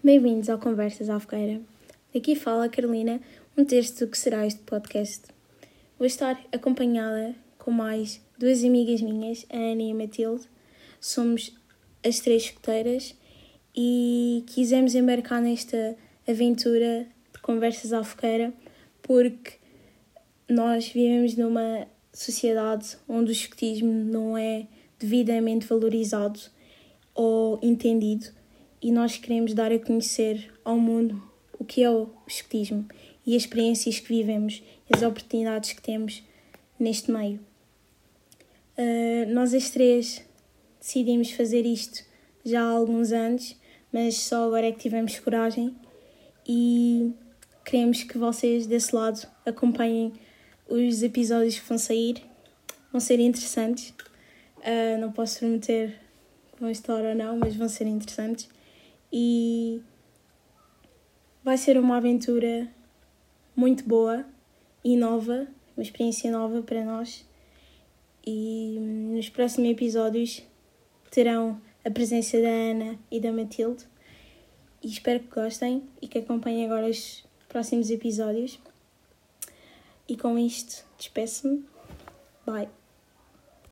Bem-vindos ao Conversas à Fogueira. Aqui fala a Carolina, um terço do que será este podcast. Vou estar acompanhada com mais duas amigas minhas, a Ana e a Matilde. Somos as três escuteiras e quisemos embarcar nesta aventura de Conversas à Fogueira porque nós vivemos numa sociedade onde o escutismo não é devidamente valorizado ou entendido e nós queremos dar a conhecer ao mundo o que é o escutismo e as experiências que vivemos e as oportunidades que temos neste meio. Uh, nós as três decidimos fazer isto já há alguns anos, mas só agora é que tivemos coragem e queremos que vocês desse lado acompanhem os episódios que vão sair. Vão ser interessantes. Uh, não posso prometer que vão estar ou não, mas vão ser interessantes. E vai ser uma aventura muito boa e nova, uma experiência nova para nós. E nos próximos episódios terão a presença da Ana e da Matilde. E espero que gostem e que acompanhem agora os próximos episódios. E com isto, despeço-me. Bye.